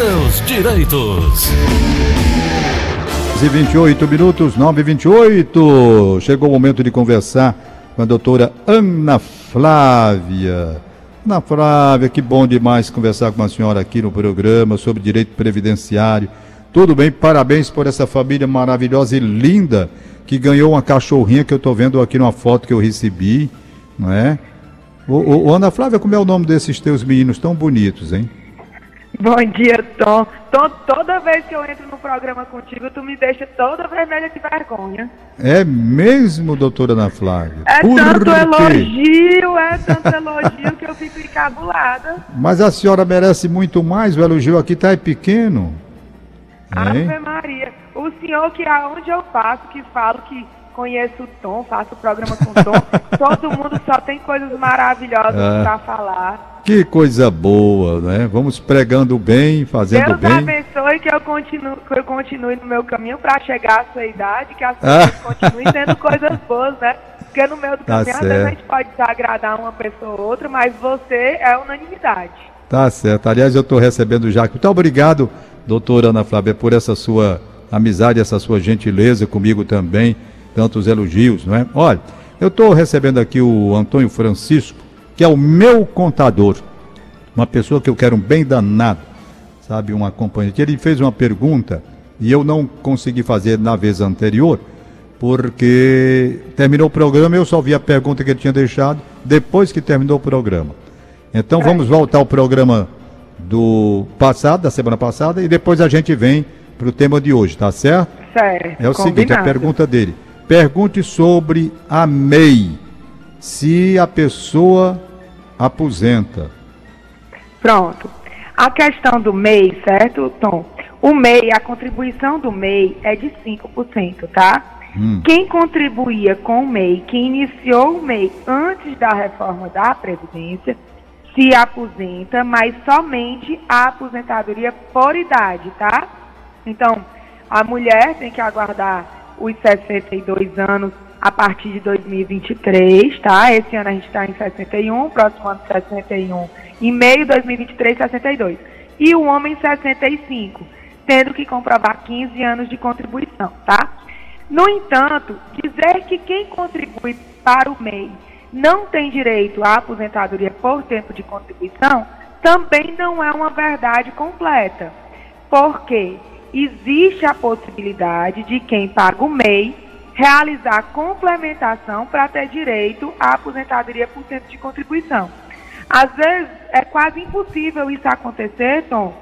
seus direitos. E 28 minutos, 9 e 28. Chegou o momento de conversar com a doutora Ana Flávia. Ana Flávia, que bom demais conversar com a senhora aqui no programa sobre direito previdenciário. Tudo bem? Parabéns por essa família maravilhosa e linda que ganhou uma cachorrinha que eu estou vendo aqui numa foto que eu recebi, não é? Ô, ô, Ana Flávia, como é o nome desses teus meninos tão bonitos, hein? Bom dia, Tom. Tom. Toda vez que eu entro no programa contigo, tu me deixa toda vermelha de vergonha. É mesmo, doutora Ana Flávia? É Por tanto quê? elogio, é tanto elogio que eu fico encabulada. Mas a senhora merece muito mais, o elogio aqui tá pequeno. Ave Maria. O senhor que aonde eu passo, que falo que conheço o Tom, faço o programa com o Tom, todo mundo só tem coisas maravilhosas é. para falar. Que coisa boa, né? Vamos pregando bem, fazendo Deus bem. Deus abençoe que eu, continue, que eu continue no meu caminho para chegar à sua idade, que as ah. coisas continuem tendo coisas boas, né? Porque no meio do tá caminho, às vezes a gente pode desagradar uma pessoa ou outra, mas você é unanimidade. Tá certo. Aliás, eu estou recebendo já. Muito obrigado doutora Ana Flávia, por essa sua amizade, essa sua gentileza comigo também, tantos elogios, não é? Olha, eu estou recebendo aqui o Antônio Francisco, que é o meu contador, uma pessoa que eu quero um bem danado, sabe, um acompanhante. Ele fez uma pergunta e eu não consegui fazer na vez anterior, porque terminou o programa eu só vi a pergunta que ele tinha deixado depois que terminou o programa. Então vamos voltar ao programa do passado, da semana passada, e depois a gente vem para o tema de hoje, tá certo? Certo. É o combinado. seguinte, a pergunta dele. Pergunte sobre a MEI. Se a pessoa aposenta. Pronto. A questão do MEI, certo, Tom? O MEI, a contribuição do MEI é de 5%, tá? Hum. Quem contribuía com o MEI, quem iniciou o MEI antes da reforma da Previdência, se aposenta, mas somente a aposentadoria por idade, tá? Então, a mulher tem que aguardar os 62 anos a partir de 2023, tá? Esse ano a gente está em 61, próximo ano 61, em meio de 2023, 62. E o homem 65, tendo que comprovar 15 anos de contribuição, tá? No entanto, dizer que quem contribui para o MEI não tem direito à aposentadoria por tempo de contribuição, também não é uma verdade completa. Porque existe a possibilidade de quem paga o MEI realizar complementação para ter direito à aposentadoria por tempo de contribuição. Às vezes é quase impossível isso acontecer, Tom,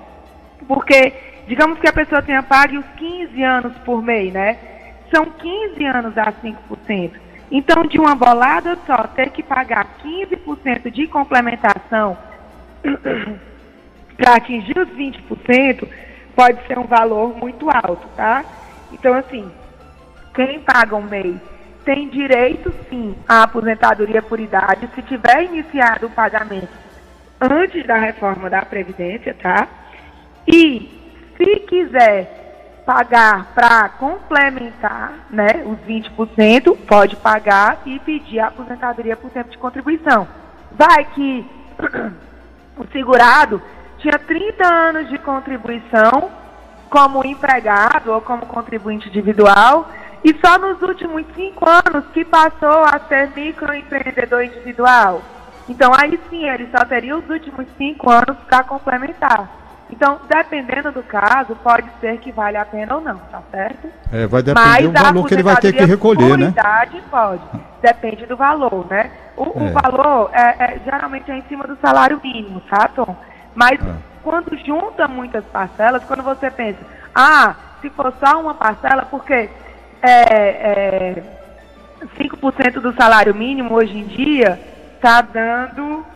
porque digamos que a pessoa tenha pago os 15 anos por MEI, né? São 15 anos a 5%. Então, de uma bolada só, ter que pagar 15% de complementação para atingir os 20%, pode ser um valor muito alto, tá? Então, assim, quem paga um MEI tem direito, sim, à aposentadoria por idade, se tiver iniciado o pagamento antes da reforma da Previdência, tá? E, se quiser pagar para complementar né, os 20%, pode pagar e pedir a aposentadoria por tempo de contribuição. Vai que o segurado tinha 30 anos de contribuição como empregado ou como contribuinte individual e só nos últimos cinco anos que passou a ser microempreendedor individual. Então aí sim ele só teria os últimos cinco anos para complementar. Então, dependendo do caso, pode ser que vale a pena ou não, tá certo? É, vai depender do valor que ele vai ter que recolher, né? pode. Depende do valor, né? O, é. o valor é, é, geralmente é em cima do salário mínimo, tá, Tom? Mas é. quando junta muitas parcelas, quando você pensa, ah, se for só uma parcela, porque é, é, 5% do salário mínimo hoje em dia está dando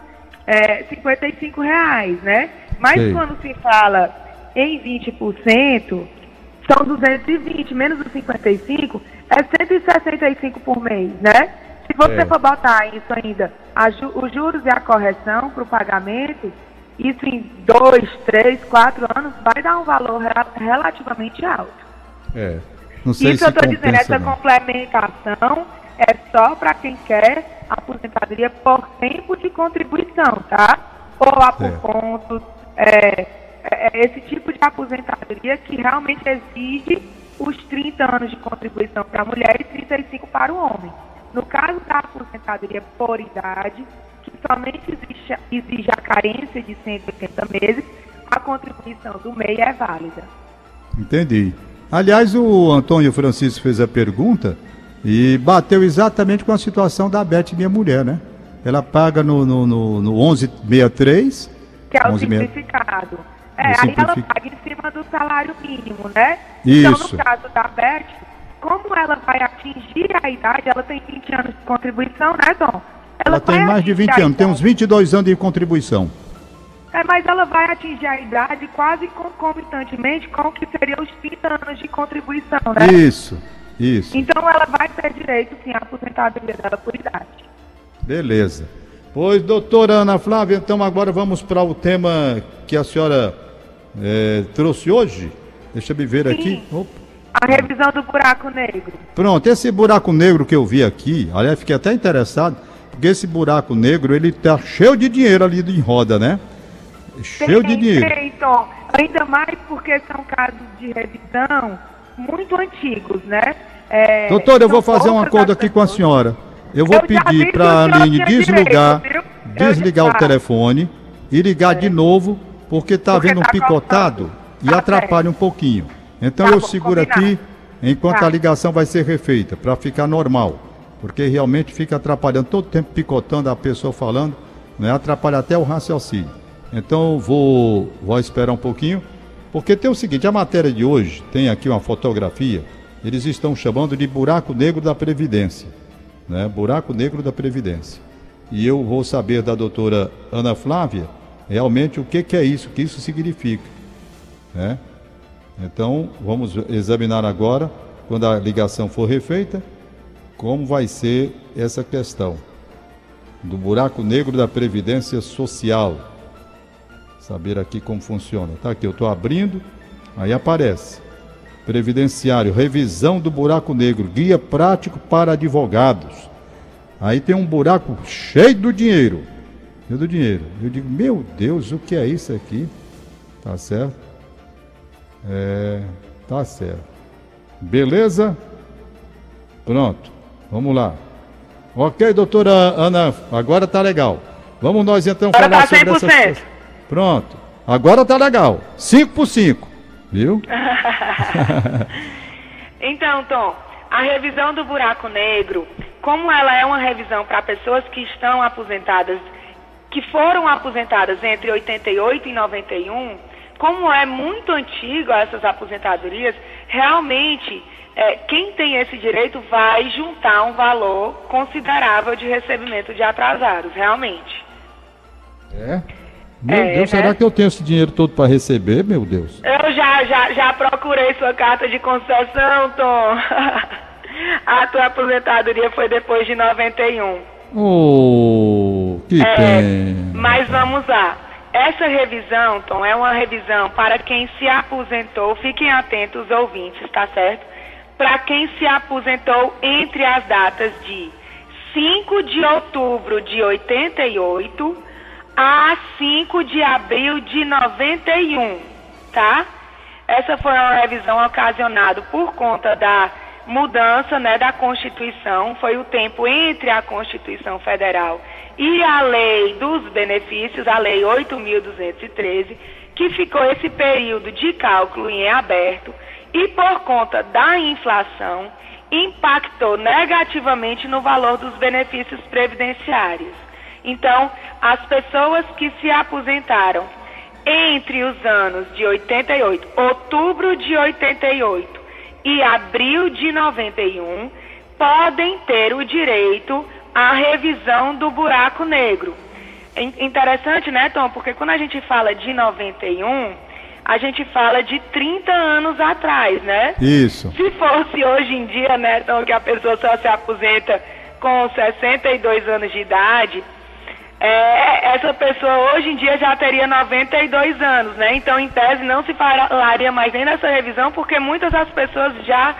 é, 55 reais, né? Mas Sei. quando se fala em 20%, são 220, menos os 55, é 165 por mês, né? Se você é. for botar isso ainda, ju os juros e a correção para o pagamento, isso em dois, três, quatro anos, vai dar um valor relativamente alto. É. Não sei isso se eu estou dizendo, essa não. complementação é só para quem quer aposentadoria por tempo de contribuição, tá? Ou a por pontos, é, é, é esse tipo de aposentadoria que realmente exige os 30 anos de contribuição para a mulher e 35 para o homem. No caso da aposentadoria por idade, somente exige, exige a carência de 180 meses, a contribuição do MEI é válida. Entendi. Aliás, o Antônio Francisco fez a pergunta e bateu exatamente com a situação da Beth, minha mulher, né? Ela paga no, no, no, no 1163. Que é o simplificado. É, aí ela paga em cima do salário mínimo, né? Isso. Então, no caso da Beth, como ela vai atingir a idade, ela tem 20 anos de contribuição, né, Tom? Ela, ela tem mais de 20 anos, tem uns 22 anos de contribuição. É, mas ela vai atingir a idade quase concomitantemente com o que seriam os 30 anos de contribuição, né? Isso, isso. Então ela vai ter direito, sim, à aposentadoria dela por idade. Beleza. Pois, doutora Ana Flávia, então agora vamos para o tema que a senhora é, trouxe hoje. Deixa eu ver sim. aqui. Opa. A revisão do buraco negro. Pronto, esse buraco negro que eu vi aqui, aliás, fiquei até interessado, porque esse buraco negro, ele tá cheio de dinheiro ali em roda, né? Cheio de dinheiro. Então, ainda mais porque são casos de revisão muito antigos, né? É, Doutor, eu vou fazer um acordo aqui com a senhora. Eu vou eu pedir para a Aline desligar, direito, desligar o telefone e ligar é. de novo, porque está havendo um tá picotado e tá atrapalha um pouquinho. Então tá eu bom, seguro combinado. aqui enquanto tá. a ligação vai ser refeita, para ficar normal. Porque realmente fica atrapalhando todo o tempo, picotando a pessoa falando, né? atrapalha até o raciocínio. Então vou, vou esperar um pouquinho, porque tem o seguinte, a matéria de hoje tem aqui uma fotografia, eles estão chamando de buraco negro da Previdência. Né? Buraco negro da Previdência. E eu vou saber da doutora Ana Flávia realmente o que, que é isso, o que isso significa. Né? Então, vamos examinar agora, quando a ligação for refeita, como vai ser essa questão do buraco negro da Previdência Social. Saber aqui como funciona. Tá aqui, eu estou abrindo, aí aparece. Previdenciário, revisão do buraco negro, guia prático para advogados. Aí tem um buraco cheio do dinheiro. Cheio do dinheiro. Eu digo, meu Deus, o que é isso aqui? Tá certo? É, tá certo. Beleza? Pronto. Vamos lá. Ok, doutora Ana, agora tá legal. Vamos nós então agora falar tá sobre essas Pronto. Agora tá legal. 5 por 5. Viu? então, Tom, a revisão do buraco negro, como ela é uma revisão para pessoas que estão aposentadas, que foram aposentadas entre 88 e 91, como é muito antigo essas aposentadorias, realmente é, quem tem esse direito vai juntar um valor considerável de recebimento de atrasados, realmente. É? Meu é, Deus, será né? que eu tenho esse dinheiro todo para receber, meu Deus? Eu já, já, já procurei sua carta de concessão, Tom. A tua aposentadoria foi depois de 91. Oh, que é, pena. Mas vamos lá. Essa revisão, Tom, é uma revisão para quem se aposentou, fiquem atentos, ouvintes, tá certo? Para quem se aposentou entre as datas de 5 de outubro de 88 a 5 de abril de 91, tá? Essa foi uma revisão ocasionada por conta da mudança né, da Constituição, foi o tempo entre a Constituição Federal e a lei dos benefícios, a lei 8.213, que ficou esse período de cálculo em aberto e por conta da inflação impactou negativamente no valor dos benefícios previdenciários. Então, as pessoas que se aposentaram entre os anos de 88, outubro de 88 e abril de 91, podem ter o direito a revisão do buraco negro. Interessante, né, Tom? Porque quando a gente fala de 91, a gente fala de 30 anos atrás, né? Isso. Se fosse hoje em dia, né, Tom, que a pessoa só se aposenta com 62 anos de idade, é, essa pessoa hoje em dia já teria 92 anos, né? Então, em tese, não se falaria mais nem nessa revisão, porque muitas das pessoas já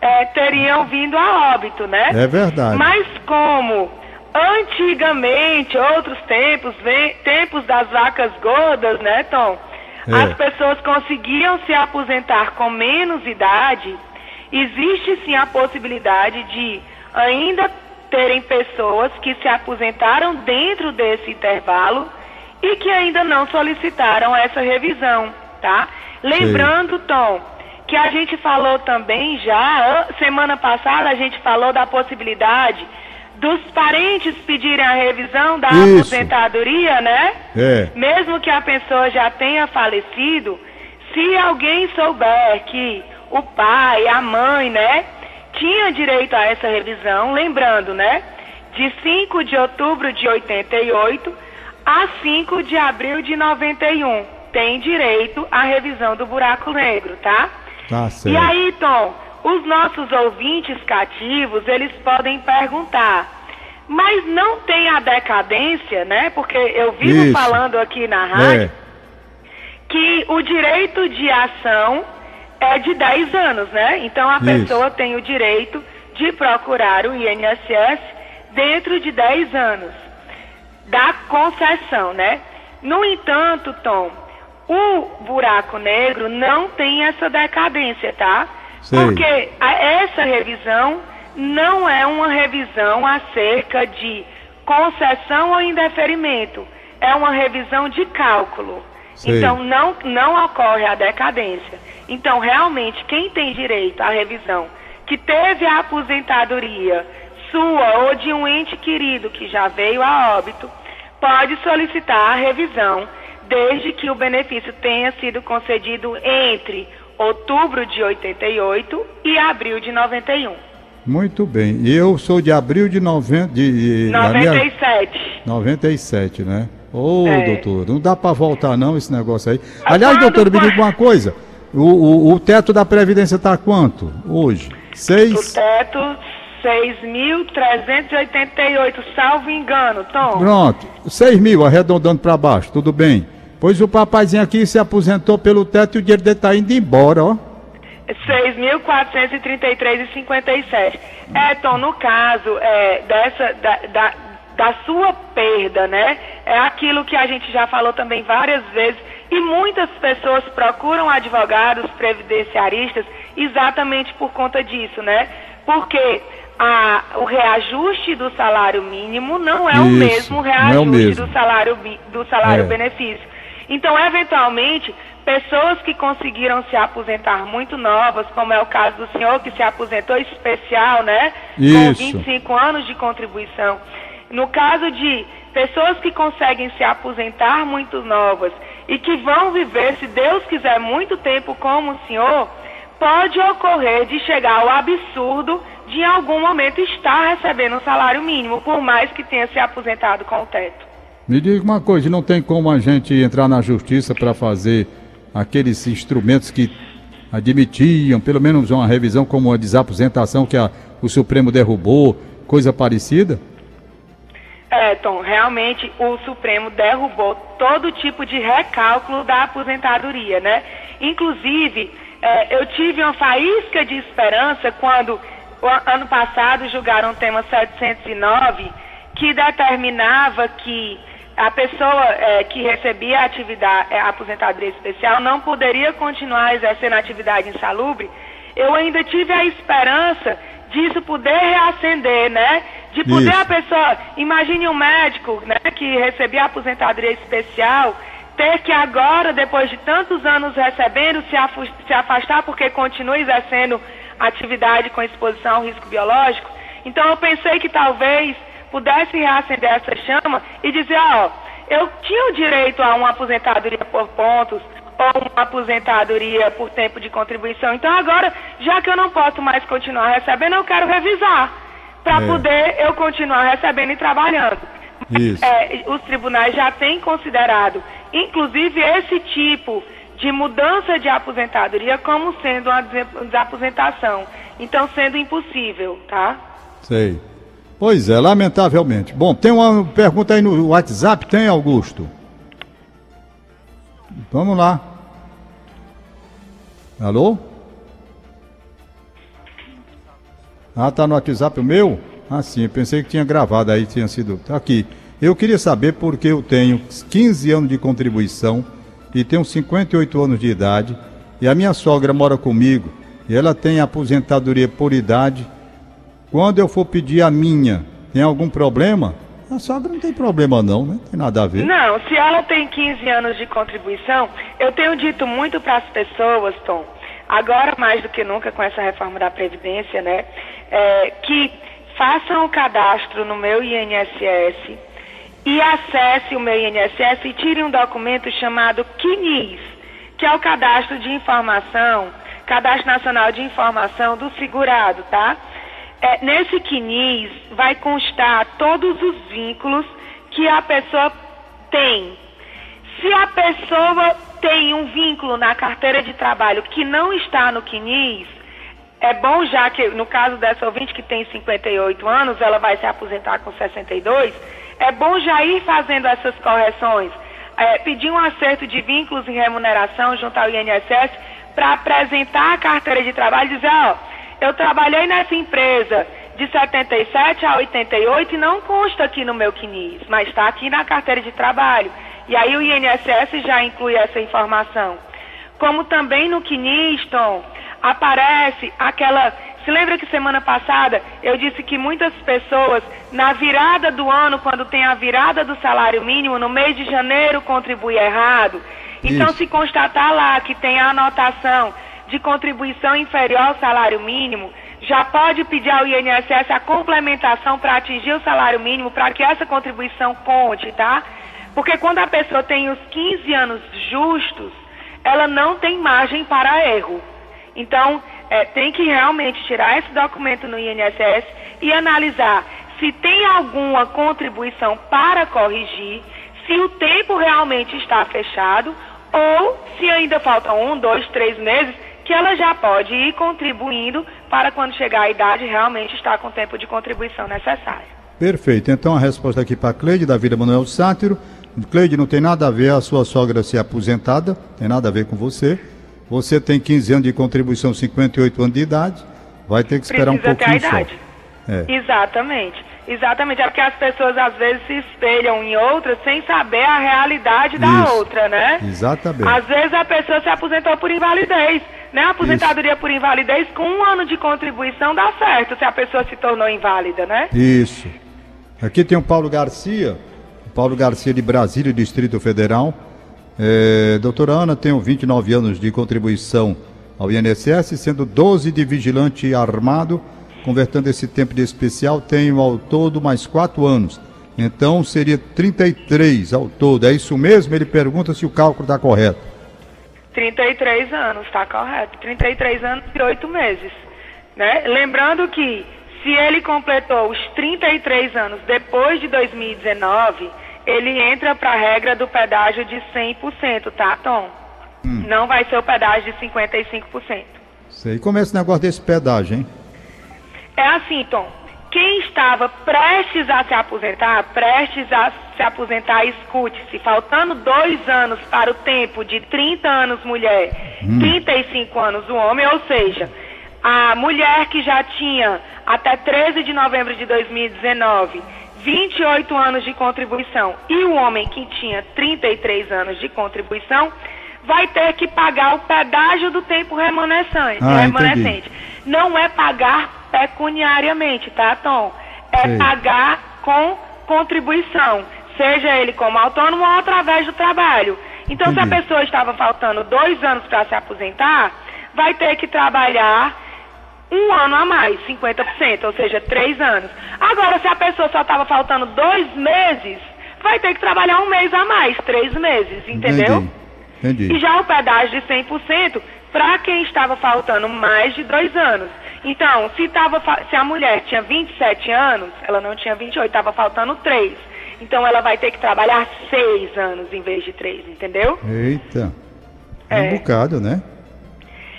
é, teriam vindo a óbito, né? É verdade. Mas como antigamente, outros tempos, vem, tempos das vacas gordas, né, Tom? É. as pessoas conseguiam se aposentar com menos idade, existe sim a possibilidade de ainda terem pessoas que se aposentaram dentro desse intervalo e que ainda não solicitaram essa revisão, tá? Lembrando, Tom, que a gente falou também já, semana passada a gente falou da possibilidade dos parentes pedirem a revisão da Isso. aposentadoria, né? É. Mesmo que a pessoa já tenha falecido, se alguém souber que o pai, a mãe, né, tinha direito a essa revisão, lembrando, né, de 5 de outubro de 88 a 5 de abril de 91, tem direito à revisão do buraco negro, tá? Tá certo. E aí, Tom, os nossos ouvintes cativos, eles podem perguntar, mas não tem a decadência, né? Porque eu vivo Isso. falando aqui na rádio é. que o direito de ação é de 10 anos, né? Então a Isso. pessoa tem o direito de procurar o INSS dentro de 10 anos da concessão, né? No entanto, Tom, o buraco negro não tem essa decadência, tá? Sei. Porque essa revisão não é uma revisão acerca de concessão ou indeferimento. É uma revisão de cálculo. Sei. Então, não, não ocorre a decadência. Então, realmente, quem tem direito à revisão, que teve a aposentadoria sua ou de um ente querido que já veio a óbito, pode solicitar a revisão, desde que o benefício tenha sido concedido entre outubro de 88 e abril de 91. Muito bem. E eu sou de abril de, noven... de 97. Minha... 97, né? Ô, oh, é. doutor, não dá para voltar não esse negócio aí. Aliás, doutor, me diga uma coisa. O, o, o teto da Previdência está quanto hoje? Seis? O teto 6.388, salvo engano, Tom. Pronto, 6 mil, arredondando para baixo, tudo bem. Pois o papazinho aqui se aposentou pelo teto e o dinheiro dele está indo embora, ó. 6.433,57. É, Tom, no caso é, dessa, da, da, da sua perda, né? É aquilo que a gente já falou também várias vezes e muitas pessoas procuram advogados previdenciaristas exatamente por conta disso, né? Porque a, o reajuste do salário mínimo não é Isso, o mesmo reajuste é o mesmo. do salário, do salário é. benefício. Então, eventualmente, pessoas que conseguiram se aposentar muito novas, como é o caso do senhor que se aposentou especial, né? Isso. Com 25 anos de contribuição. No caso de pessoas que conseguem se aposentar muito novas e que vão viver, se Deus quiser, muito tempo como o senhor, pode ocorrer de chegar ao absurdo de em algum momento estar recebendo um salário mínimo, por mais que tenha se aposentado com o teto. Me diga uma coisa, não tem como a gente entrar na justiça para fazer aqueles instrumentos que admitiam, pelo menos uma revisão como a desaposentação que a, o Supremo derrubou, coisa parecida? É, Tom, realmente o Supremo derrubou todo tipo de recálculo da aposentadoria, né? Inclusive, é, eu tive uma faísca de esperança quando ano passado julgaram o tema 709, que determinava que a pessoa é, que recebia a atividade, a aposentadoria especial não poderia continuar exercendo atividade insalubre. Eu ainda tive a esperança disso poder reacender, né? De poder Isso. a pessoa, imagine um médico, né, que recebia a aposentadoria especial, ter que agora, depois de tantos anos recebendo, se, se afastar porque continua exercendo atividade com exposição ao risco biológico. Então eu pensei que talvez pudesse reacender essa chama e dizer, ó, eu tinha o direito a uma aposentadoria por pontos ou uma aposentadoria por tempo de contribuição. Então agora, já que eu não posso mais continuar recebendo, eu quero revisar para é. poder eu continuar recebendo e trabalhando. É, os tribunais já têm considerado, inclusive, esse tipo de mudança de aposentadoria como sendo uma desaposentação. Então, sendo impossível, tá? Sei. Pois é, lamentavelmente. Bom, tem uma pergunta aí no WhatsApp, tem, Augusto? Vamos lá. Alô? Ah, tá no WhatsApp o meu? Ah, sim, pensei que tinha gravado aí, tinha sido. Tá aqui. Eu queria saber porque eu tenho 15 anos de contribuição e tenho 58 anos de idade e a minha sogra mora comigo e ela tem aposentadoria por idade. Quando eu for pedir a minha, tem algum problema? A sogra não tem problema não, né? Tem nada a ver. Não, se ela tem 15 anos de contribuição, eu tenho dito muito para as pessoas, Tom, agora mais do que nunca com essa reforma da Previdência, né? É, que façam o cadastro no meu INSS e acesse o meu INSS e tire um documento chamado CNIS, que é o Cadastro de Informação, Cadastro Nacional de Informação do Segurado, tá? É, nesse CNIS vai constar todos os vínculos que a pessoa tem. Se a pessoa tem um vínculo na carteira de trabalho que não está no CNIS, é bom já que, no caso dessa ouvinte que tem 58 anos, ela vai se aposentar com 62, é bom já ir fazendo essas correções. É, pedir um acerto de vínculos e remuneração junto ao INSS para apresentar a carteira de trabalho e dizer, ó, eu trabalhei nessa empresa de 77 a 88 e não consta aqui no meu CNIS, mas está aqui na carteira de trabalho. E aí o INSS já inclui essa informação. Como também no CNIS, Tom, aparece aquela. Se lembra que semana passada eu disse que muitas pessoas, na virada do ano, quando tem a virada do salário mínimo, no mês de janeiro contribui errado? Então, Isso. se constatar lá que tem a anotação de contribuição inferior ao salário mínimo, já pode pedir ao INSS a complementação para atingir o salário mínimo, para que essa contribuição conte, tá? Porque quando a pessoa tem os 15 anos justos, ela não tem margem para erro. Então, é, tem que realmente tirar esse documento no INSS e analisar se tem alguma contribuição para corrigir, se o tempo realmente está fechado ou se ainda faltam um, dois, três meses, que ela já pode ir contribuindo para quando chegar a idade realmente estar com o tempo de contribuição necessário. Perfeito. Então a resposta aqui para Cleide, da Vida Manuel Sátiro. Cleide, não tem nada a ver a sua sogra ser aposentada, tem nada a ver com você. Você tem 15 anos de contribuição, 58 anos de idade, vai ter que esperar Precisa um pouquinho ter a idade. só. É. Exatamente. Exatamente. É porque as pessoas às vezes se espelham em outras sem saber a realidade da Isso. outra, né? Exatamente. Às vezes a pessoa se aposentou por invalidez. Né? A aposentadoria por invalidez, com um ano de contribuição, dá certo se a pessoa se tornou inválida, né? Isso. Aqui tem o Paulo Garcia, o Paulo Garcia de Brasília, Distrito Federal. É, doutora Ana, tenho 29 anos de contribuição ao INSS, sendo 12 de vigilante armado. Convertendo esse tempo de especial, tenho ao todo mais 4 anos. Então seria 33 ao todo. É isso mesmo? Ele pergunta se o cálculo está correto. 33 anos, está correto. 33 anos e 8 meses. Né? Lembrando que se ele completou os 33 anos depois de 2019, ele entra para a regra do pedágio de 100%, tá, Tom? Hum. Não vai ser o pedágio de 55%. Sei. Como é esse negócio desse pedágio, hein? É assim, Tom. Quem estava prestes a se aposentar, prestes a se aposentar, escute-se, faltando dois anos para o tempo de 30 anos mulher, Hum. 35 anos o homem, ou seja, a mulher que já tinha até 13 de novembro de 2019 28 anos de contribuição e o homem que tinha 33 anos de contribuição vai ter que pagar o pedágio do tempo remanescente. Ah, remanescente. Não é pagar pecuniariamente, tá, Tom? É Sei. pagar com contribuição, seja ele como autônomo ou através do trabalho. Então, se a Entendi. pessoa estava faltando dois anos para se aposentar, vai ter que trabalhar um ano a mais, 50%, ou seja, três anos. Agora, se a pessoa só estava faltando dois meses, vai ter que trabalhar um mês a mais, três meses, entendeu? Entendi. E Entendi. já o pedágio de 100% para quem estava faltando mais de dois anos. Então, se, tava, se a mulher tinha 27 anos, ela não tinha 28, estava faltando três. Então, ela vai ter que trabalhar seis anos em vez de três, entendeu? Eita. É um É. bocado, né?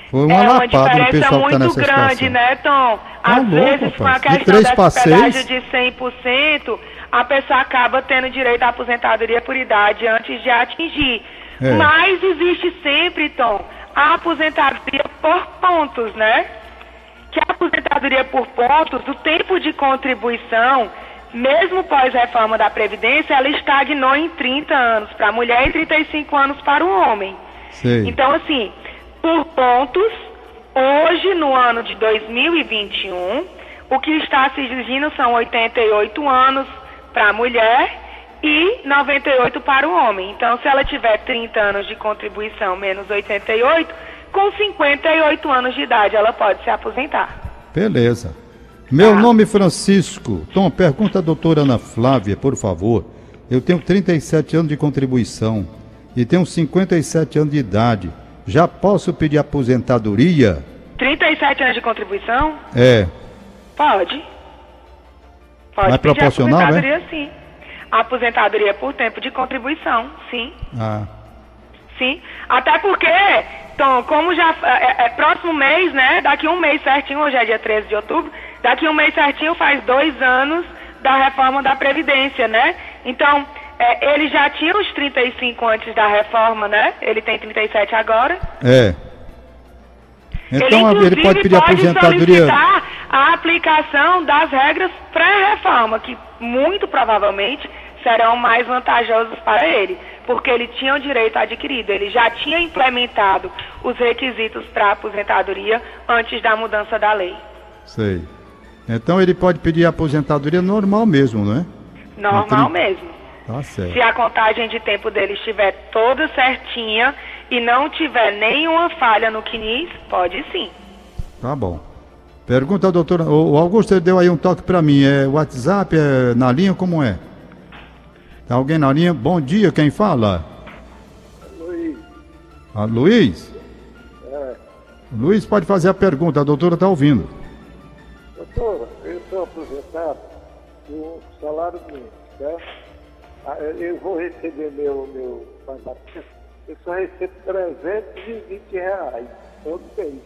Foi uma é uma lapada no diferença pessoal que está muito nessa grande, situação. né, Tom? Às Tá louco, vezes, com a. De questão seis? pedágio de 100%, a pessoa acaba tendo direito à aposentadoria por idade antes de atingir. É. Mas existe sempre, Tom, a aposentadoria por pontos, né? Que a aposentadoria por pontos, o tempo de contribuição mesmo pós-reforma da Previdência, ela estagnou em 30 anos para a mulher e 35 anos para o homem. Sei. Então, assim, por pontos, hoje, no ano de 2021, o que está se exigindo são 88 anos para a mulher e 98 para o homem. Então, se ela tiver 30 anos de contribuição menos 88, com 58 anos de idade ela pode se aposentar. Beleza. Meu Tá. nome é Francisco. Tom, pergunta a doutora Ana Flávia, por favor. Eu tenho 37 anos de contribuição e tenho 57 anos de idade. Já posso pedir aposentadoria? 37 anos de contribuição? É. Pode. Pode Mas pedir proporcional, né? aposentadoria, sim. Aposentadoria por tempo de contribuição, sim. Ah, Sim, até porque, Tom, como já é, é próximo mês, né? Daqui um mês certinho, hoje é dia 13 de outubro, daqui um mês certinho faz dois anos da reforma da Previdência, né? Então, é, ele já tinha os 35 antes da reforma, né? Ele tem 37 agora. é. Então ele, inclusive, pode pedir aposentadoria. solicitar a aplicação das regras pré-reforma, que muito provavelmente serão mais vantajosos para ele, porque ele tinha o direito adquirido, ele já tinha implementado os requisitos para aposentadoria antes da mudança da lei. Sei. Então ele pode pedir aposentadoria normal mesmo, não é? Normal Entendi. mesmo. Tá certo. Se a contagem de tempo dele estiver toda certinha e não tiver nenhuma falha no CNIS, pode sim. Tá bom. Pergunta, doutora. O Augusto deu aí um toque para mim. É WhatsApp, é na linha, como é? Tá alguém na linha? Bom dia, quem fala? Luiz, Ah, Luiz? é, Luiz pode fazer a pergunta, a doutora está ouvindo. doutor, eu sou aposentado com salário mínimo, certo? Ah, eu- vou receber meu, meu eu só recebo 320 reais todo mês.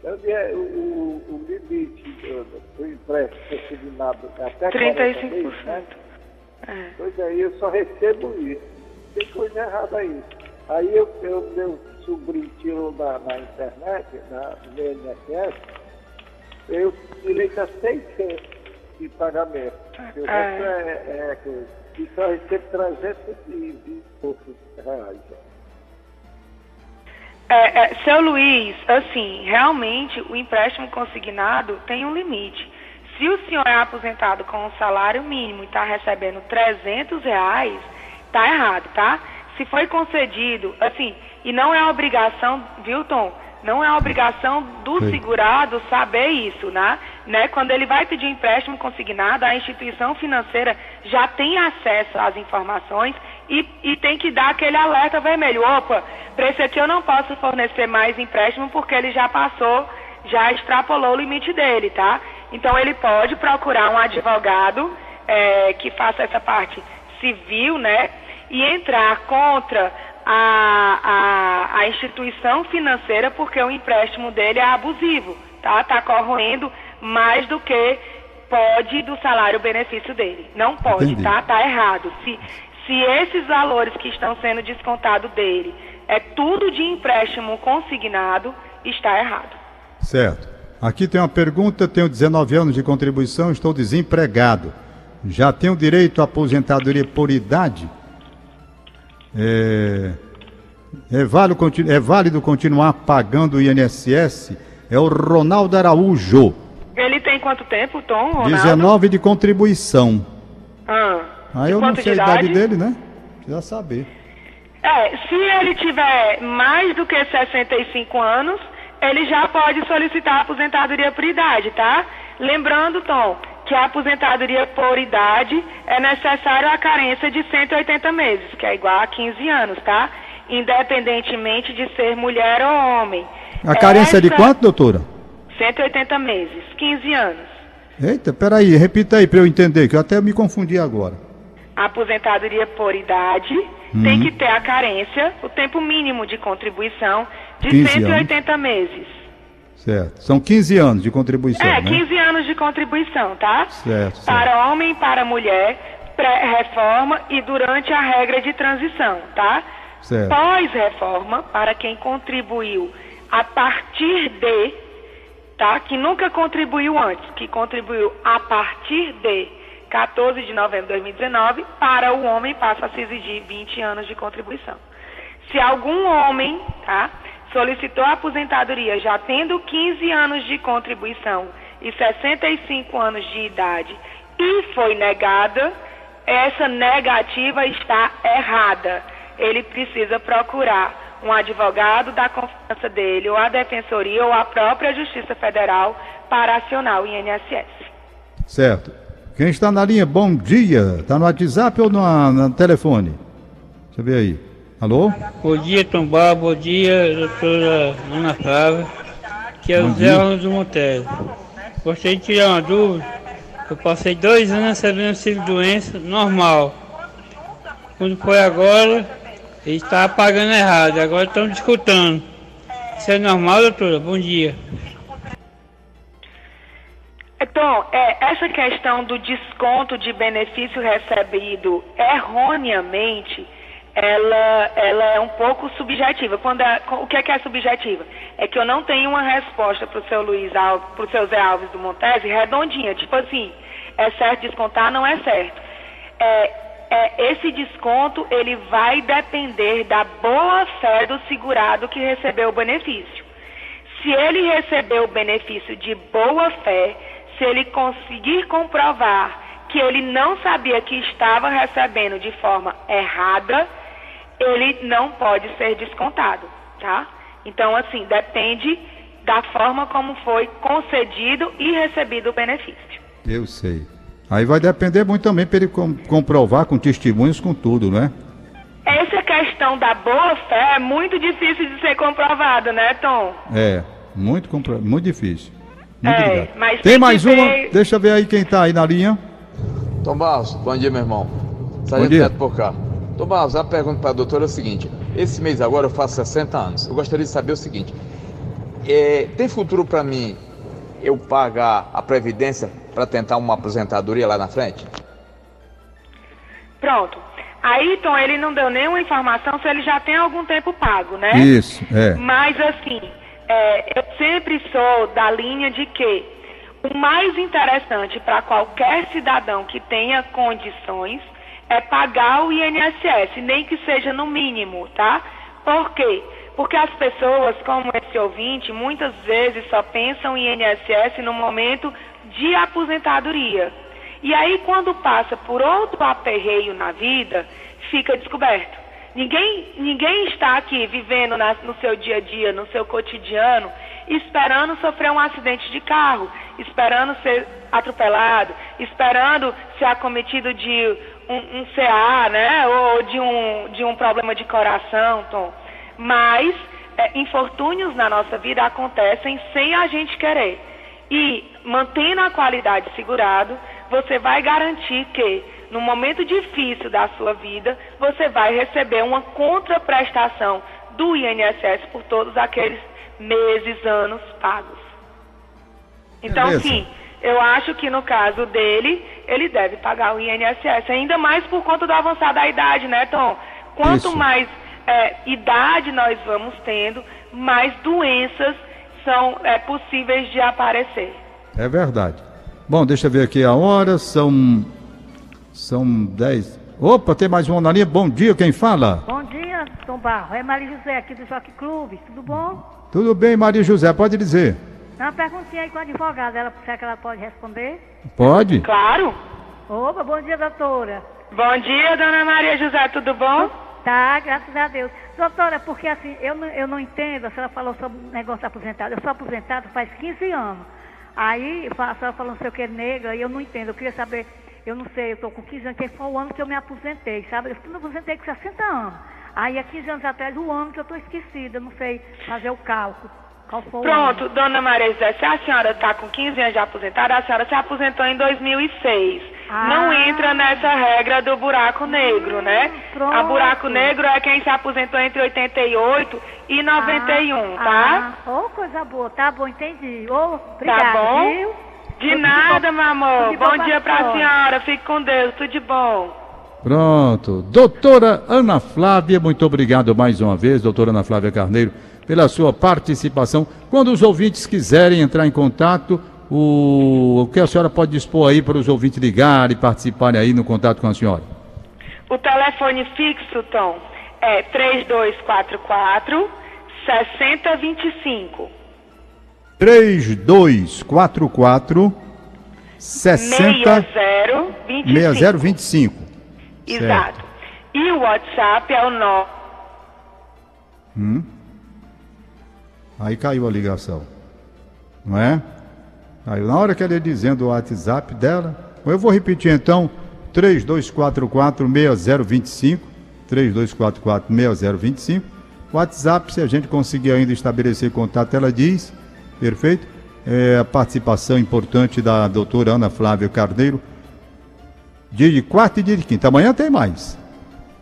Então, é, o, o, o limite do, do empréstimo consignado é até 40 35%. meses, né? É. Pois aí eu só recebo isso. Tem coisa errada aí. Aí eu, eu meu sobrinho tirou na, na internet, na, no INSS, eu direito a 600 de pagamento. O resto é, é coisa. E só recebo 320 e poucos reais. É, é, seu Luiz, assim, realmente o empréstimo consignado tem um limite. Se o senhor é aposentado com um salário mínimo e está recebendo 300 reais, tá errado, tá? Se foi concedido, assim, e não é obrigação, viu, Tom? Não é obrigação do Sim. segurado saber isso, né? né? Quando ele vai pedir empréstimo consignado, a instituição financeira já tem acesso às informações e, e tem que dar aquele alerta vermelho. Opa, para esse aqui eu não posso fornecer mais empréstimo porque ele já passou, já extrapolou o limite dele, tá? Então ele pode procurar um advogado eh, que faça essa parte civil, né? E entrar contra a, a, a instituição financeira porque o empréstimo dele é abusivo, tá? Tá corroendo mais do que pode do salário benefício dele. Não pode, Entendi. tá? Tá errado. Se, se esses valores que estão sendo descontados dele é tudo de empréstimo consignado, está errado. Certo. Aqui tem uma pergunta, tenho 19 anos de contribuição, estou desempregado. Já tenho direito à aposentadoria por idade? É, é, válido, é válido continuar pagando o INSS? É o Ronaldo Araújo, Ele tem quanto tempo, Tom? Ronaldo? 19 de contribuição. Ah, Aí eu não sei a de idade dele, né? Precisa saber. É, se ele tiver mais do que 65 anos, ele já pode solicitar aposentadoria por idade, tá? Lembrando, Tom, que a aposentadoria por idade é necessário a carência de 180 meses, que é igual a 15 anos, tá? Independentemente de ser mulher ou homem. A carência é de Essa- quanto, doutora? 180 meses, 15 anos. Eita, peraí, repita aí para eu entender, que eu até me confundi agora. A aposentadoria por idade tem que ter a carência, o tempo mínimo de contribuição de 15 180 meses. Certo. São 15 anos de contribuição, É, né? 15 anos de contribuição, tá? Certo, certo. Para homem e para mulher, pré-reforma e durante a regra de transição, tá? Certo. Pós-reforma, para quem contribuiu a partir de, tá? Que nunca contribuiu antes, que contribuiu a partir de 14 de novembro de 2019, para o homem passa a se exigir 20 anos de contribuição. Se algum homem, tá, solicitou aposentadoria já tendo 15 anos de contribuição e 65 anos de idade e foi negada, essa negativa está errada. Ele precisa procurar um advogado da confiança dele, ou a Defensoria, ou a própria Justiça Federal para acionar o INSS. Certo. Quem está na linha, bom dia. Está no WhatsApp ou no, no telefone? Deixa eu ver aí. Alô? Bom dia, Tombal. Bom dia, doutora Ana Flávia. Que é o Zé. Alves do Monteiro. Gostaria de tirar uma dúvida. Eu passei dois anos recebendo auxílio doença normal. Quando foi agora, ele estava pagando errado. Agora estão discutindo. Isso é normal, doutora? Bom dia. Então, é, essa questão do desconto de benefício recebido erroneamente, ela, ela é um pouco subjetiva. Quando é- o que é que é subjetiva? É que eu não tenho uma resposta para o seu Luiz Alves, para o seu Zé Alves do Montese redondinha, tipo assim, é certo descontar, não é certo. É, é, esse desconto ele vai depender da boa fé do segurado que recebeu o benefício. Se ele recebeu o benefício de boa fé, se ele conseguir comprovar que ele não sabia que estava recebendo de forma errada, ele não pode ser descontado, tá? Então, assim, depende da forma como foi concedido e recebido o benefício. Eu sei. Aí vai depender muito também para ele com- comprovar com testemunhos, com tudo, né? Essa questão da boa fé é muito difícil de ser comprovada, né, Tom? É, muito, compro... muito difícil. Muito É, Tem tem mais uma? Deixa eu ver aí quem está aí na linha. Tom Barros, bom dia, meu irmão. Bom Sargento dia. Neto por cá. Tom Barros, a pergunta para a doutora é o seguinte: esse mês agora eu faço 60 anos. Eu gostaria de saber o seguinte: é, tem futuro para mim eu pagar a Previdência para tentar uma aposentadoria lá na frente? Pronto. Aí, Tom, ele não deu nenhuma informação se ele já tem algum tempo pago, né? Isso, é. Mas, assim, é, eu sempre sou da linha de que o mais interessante para qualquer cidadão que tenha condições é pagar o INSS, nem que seja no mínimo, tá? Por quê? Porque as pessoas, como esse ouvinte, muitas vezes só pensam em INSS no momento de aposentadoria. E aí, quando passa por outro aperreio na vida, fica descoberto. Ninguém, ninguém está aqui vivendo na- no seu dia a dia, no seu cotidiano, esperando sofrer um acidente de carro, esperando ser atropelado, esperando ser acometido de um, um CA, né? Ou de um, de um problema de coração, Tom. Mas é, infortúnios na nossa vida acontecem sem a gente querer. E mantendo a qualidade segurado, você vai garantir que no momento difícil da sua vida, você vai receber uma contraprestação do INSS por todos aqueles meses, anos pagos. Então, Beleza. sim, eu acho que no caso dele, ele deve pagar o INSS, ainda mais por conta do avançar da idade, né, Tom? Quanto Isso. mais é, idade nós vamos tendo, mais doenças são é, possíveis de aparecer. É verdade. Bom, deixa eu ver aqui a hora, são. São 10. Opa, tem mais uma na linha. Bom dia, quem fala? Bom dia, Tom Barro. É Maria José aqui do Jockey Clube. Tudo bom? Tudo bem, Maria José, pode dizer. Uma perguntinha aí com a advogada. Ela, será que ela pode responder? Pode? Claro. Opa, bom dia, doutora. Bom dia, dona Maria José, tudo bom? Tá, graças a Deus. Doutora, porque assim, eu não, eu não entendo, a senhora falou sobre o negócio aposentado. Eu sou aposentado faz 15 anos. Aí a senhora falou não sei o que negra, e eu não entendo. Eu queria saber, eu não sei, eu tô com 15 anos, que foi o ano que eu me aposentei, sabe? Eu me aposentei com 60 anos. Aí há 15 anos atrás, o ano que eu tô esquecida, eu não sei fazer o cálculo. Qual foi? Pronto, dona Maria José, se a senhora está com 15 anos de aposentada, a senhora se aposentou em 2006. Ah. Não entra nessa regra do buraco negro, né? pronto. A buraco negro é quem se aposentou entre 88 e 91, tá? Ah, ô, coisa boa, tá bom, entendi. Ô, obrigada, Tá bom? viu? De Tudo nada, bom- meu amor. bom Bom dia pra senhora. senhora. Fique com Deus. Tudo de bom. Pronto. Doutora Ana Flávia, muito obrigado mais uma vez, doutora Ana Flávia Carneiro, pela sua participação. Quando os ouvintes quiserem entrar em contato, o, o que a senhora pode dispor aí para os ouvintes ligarem e participarem aí no contato com a senhora? O telefone fixo, Tom, é 3244 6025. 3244 60 6025. 6025. Exato. E o WhatsApp é o 9. Aí caiu a ligação. Não é? Aí na hora que ela ia dizendo o WhatsApp dela, eu vou repetir então, 3244 6025, 3244 6025. WhatsApp, se a gente conseguir ainda estabelecer contato, ela diz, perfeito? É a participação importante da doutora Ana Flávia Carneiro, dia de quarta e dia de quinta. Amanhã tem mais.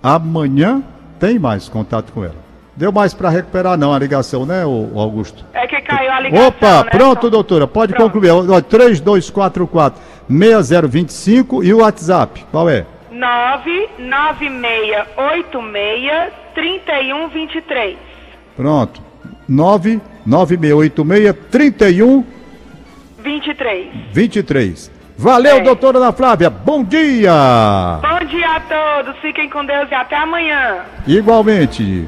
Amanhã tem mais contato com ela. Deu mais para recuperar não a ligação, né, Augusto? É que caiu a ligação. Opa, né, pronto, doutora, pode Pronto. concluir. Ó, 3244 6025 e o WhatsApp, qual é? 99686 3123. Pronto. 99686 31 23. 23. Valeu, É. doutora Ana Flávia. Bom dia! Bom dia a todos, fiquem com Deus e até amanhã. Igualmente.